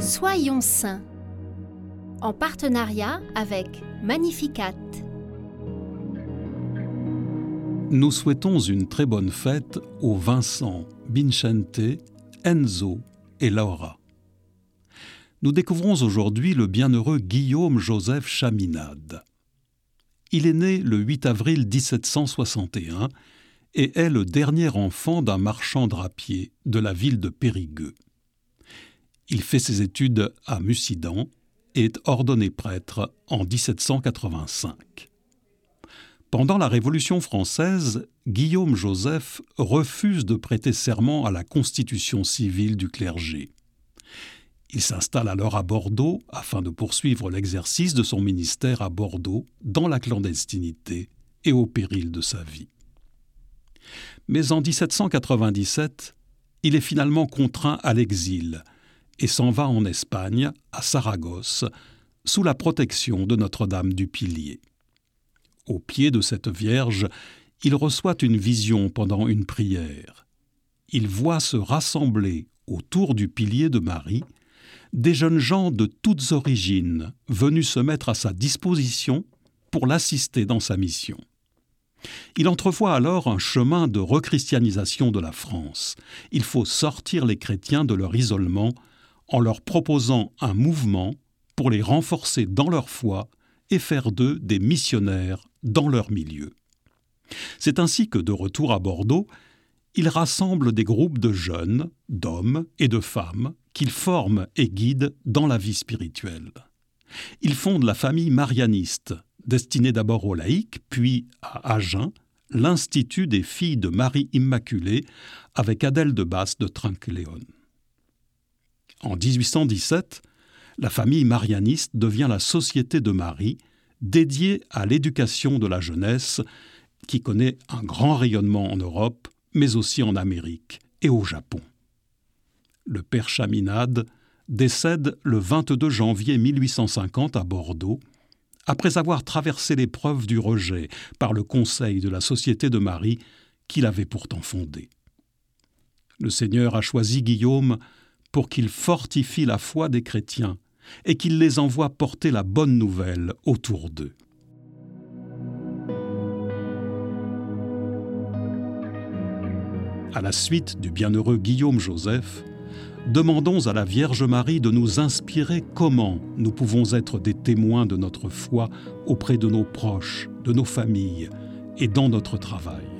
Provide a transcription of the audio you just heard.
Soyons saints en partenariat avec Magnificat. Nous souhaitons une très bonne fête aux Vincent, Vincente, Enzo et Laura. Nous découvrons aujourd'hui le bienheureux Guillaume Joseph Chaminade. Il est né le 8 avril 1761 et est le dernier enfant d'un marchand drapier de la ville de Périgueux. Il fait ses études à Mussidan et est ordonné prêtre en 1785. Pendant la Révolution française, Guillaume Joseph refuse de prêter serment à la constitution civile du clergé. Il s'installe alors à Bordeaux afin de poursuivre l'exercice de son ministère à Bordeaux dans la clandestinité et au péril de sa vie. Mais en 1797, il est finalement contraint à l'exil et s'en va en Espagne, à Saragosse, sous la protection de Notre-Dame du Pilier. Au pied de cette Vierge, il reçoit une vision pendant une prière. Il voit se rassembler autour du pilier de Marie des jeunes gens de toutes origines venus se mettre à sa disposition pour l'assister dans sa mission. Il entrevoit alors un chemin de rechristianisation de la France. Il faut sortir les chrétiens de leur isolement en leur proposant un mouvement pour les renforcer dans leur foi et faire d'eux des missionnaires dans leur milieu. C'est ainsi que, de retour à Bordeaux, il rassemble des groupes de jeunes, d'hommes et de femmes qu'il forme et guide dans la vie spirituelle. Il fonde la famille marianiste, destinée d'abord aux laïcs, puis à Agen, l'Institut des filles de Marie Immaculée, avec Adèle de Basse de Trinqueléon. En 1817, la famille marianiste devient la Société de Marie, dédiée à l'éducation de la jeunesse, qui connaît un grand rayonnement en Europe, mais aussi en Amérique et au Japon. Le père Chaminade décède le 22 janvier 1850 à Bordeaux, après avoir traversé l'épreuve du rejet par le conseil de la Société de Marie qu'il avait pourtant fondée. Le Seigneur a choisi Guillaume pour qu'il fortifie la foi des chrétiens et qu'il les envoie porter la bonne nouvelle autour d'eux. À la suite du bienheureux Guillaume Joseph, demandons à la Vierge Marie de nous inspirer comment nous pouvons être des témoins de notre foi auprès de nos proches, de nos familles et dans notre travail.